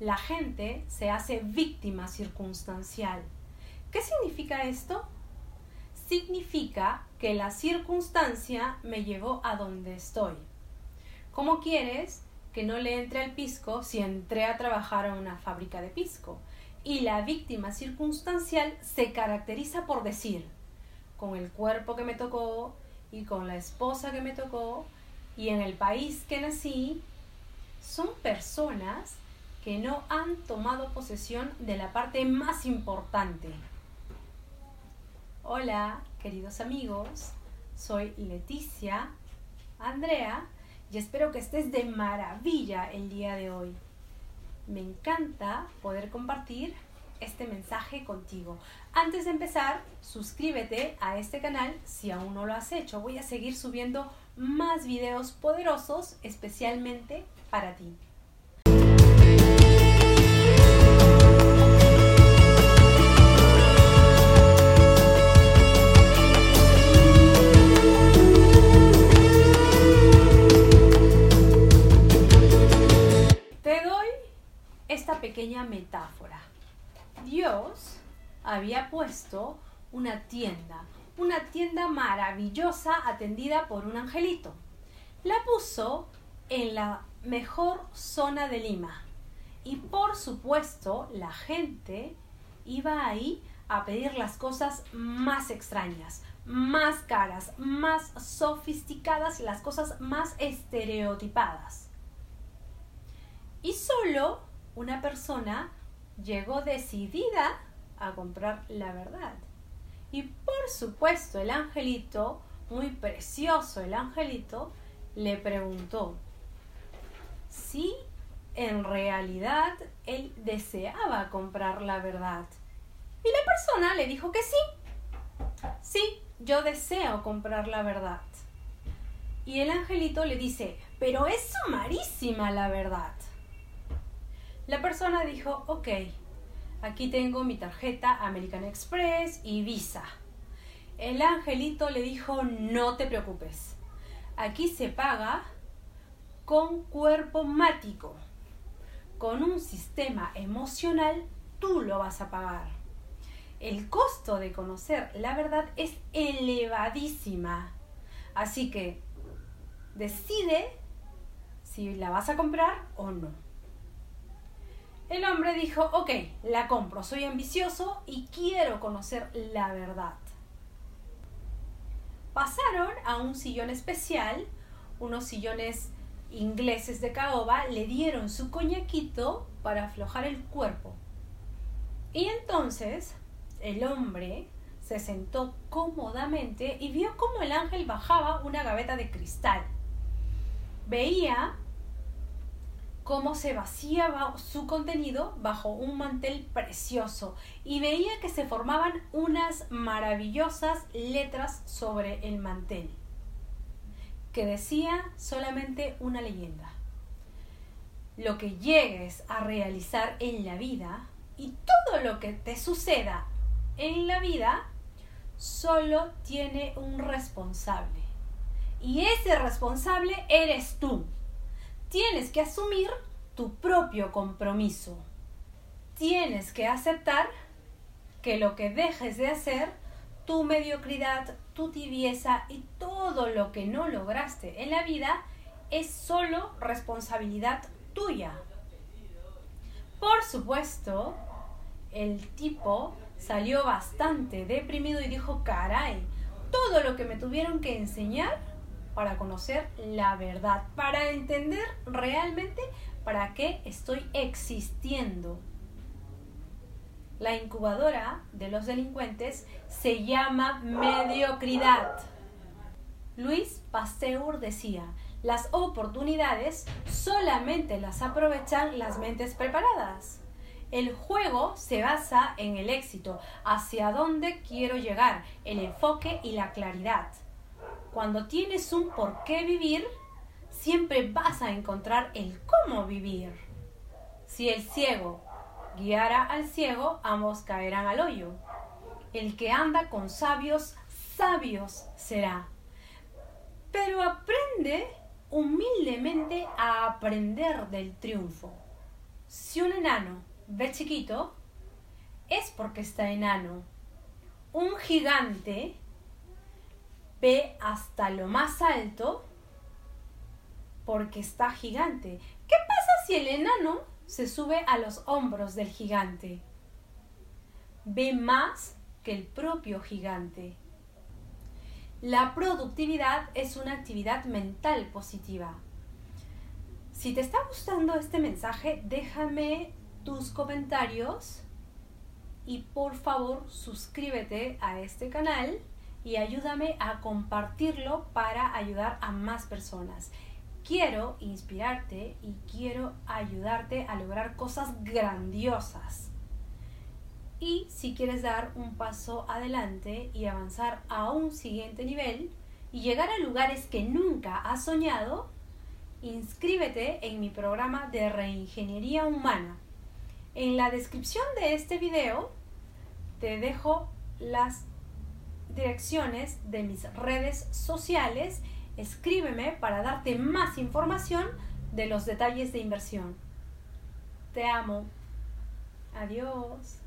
la gente se hace víctima circunstancial. ¿Qué significa esto? Significa que la circunstancia me llevó a donde estoy. ¿Cómo quieres que no le entre al pisco si entré a trabajar a una fábrica de pisco? Y la víctima circunstancial se caracteriza por decir, con el cuerpo que me tocó y con la esposa que me tocó y en el país que nací, son personas que no han tomado posesión de la parte más importante. Hola, queridos amigos, soy Leticia Andrea y espero que estés de maravilla el día de hoy. Me encanta poder compartir este mensaje contigo. Antes de empezar, suscríbete a este canal si aún no lo has hecho. Voy a seguir subiendo más videos poderosos especialmente para ti. Metáfora. Dios había puesto una tienda, una tienda maravillosa atendida por un angelito. La puso en la mejor zona de Lima. Y por supuesto, la gente iba ahí a pedir las cosas más extrañas, más caras, más sofisticadas, las cosas más estereotipadas. Y solo una persona llegó decidida a comprar la verdad. Y por supuesto el angelito, muy precioso el angelito, le preguntó si en realidad él deseaba comprar la verdad. Y la persona le dijo que sí. Sí, yo deseo comprar la verdad. Y el angelito le dice, pero es sumarísima la verdad. La persona dijo, ok, aquí tengo mi tarjeta American Express y Visa. El angelito le dijo, no te preocupes, aquí se paga con cuerpo mático. Con un sistema emocional, tú lo vas a pagar. El costo de conocer la verdad es elevadísima. Así que decide si la vas a comprar o no. El hombre dijo, ok, la compro, soy ambicioso y quiero conocer la verdad. Pasaron a un sillón especial, unos sillones ingleses de caoba, le dieron su coñaquito para aflojar el cuerpo. Y entonces el hombre se sentó cómodamente y vio cómo el ángel bajaba una gaveta de cristal. Veía cómo se vaciaba su contenido bajo un mantel precioso y veía que se formaban unas maravillosas letras sobre el mantel que decía solamente una leyenda. Lo que llegues a realizar en la vida y todo lo que te suceda en la vida solo tiene un responsable. Y ese responsable eres tú tienes que asumir tu propio compromiso. Tienes que aceptar que lo que dejes de hacer, tu mediocridad, tu tibieza y todo lo que no lograste en la vida es solo responsabilidad tuya. Por supuesto, el tipo salió bastante deprimido y dijo, caray, todo lo que me tuvieron que enseñar para conocer la verdad, para entender realmente para qué estoy existiendo. La incubadora de los delincuentes se llama mediocridad. Luis Pasteur decía, las oportunidades solamente las aprovechan las mentes preparadas. El juego se basa en el éxito, hacia dónde quiero llegar, el enfoque y la claridad. Cuando tienes un por qué vivir, siempre vas a encontrar el cómo vivir. Si el ciego guiara al ciego, ambos caerán al hoyo. El que anda con sabios, sabios será. Pero aprende humildemente a aprender del triunfo. Si un enano ve chiquito, es porque está enano. Un gigante ve hasta lo más alto porque está gigante. ¿Qué pasa si el enano se sube a los hombros del gigante? Ve más que el propio gigante. La productividad es una actividad mental positiva. Si te está gustando este mensaje, déjame tus comentarios y por favor suscríbete a este canal y ayúdame a compartirlo para ayudar a más personas. Quiero inspirarte y quiero ayudarte a lograr cosas grandiosas. Y si quieres dar un paso adelante y avanzar a un siguiente nivel y llegar a lugares que nunca has soñado, inscríbete en mi programa de reingeniería humana. En la descripción de este video te dejo las direcciones de mis redes sociales. Escríbeme para darte más información de los detalles de inversión. Te amo. Adiós.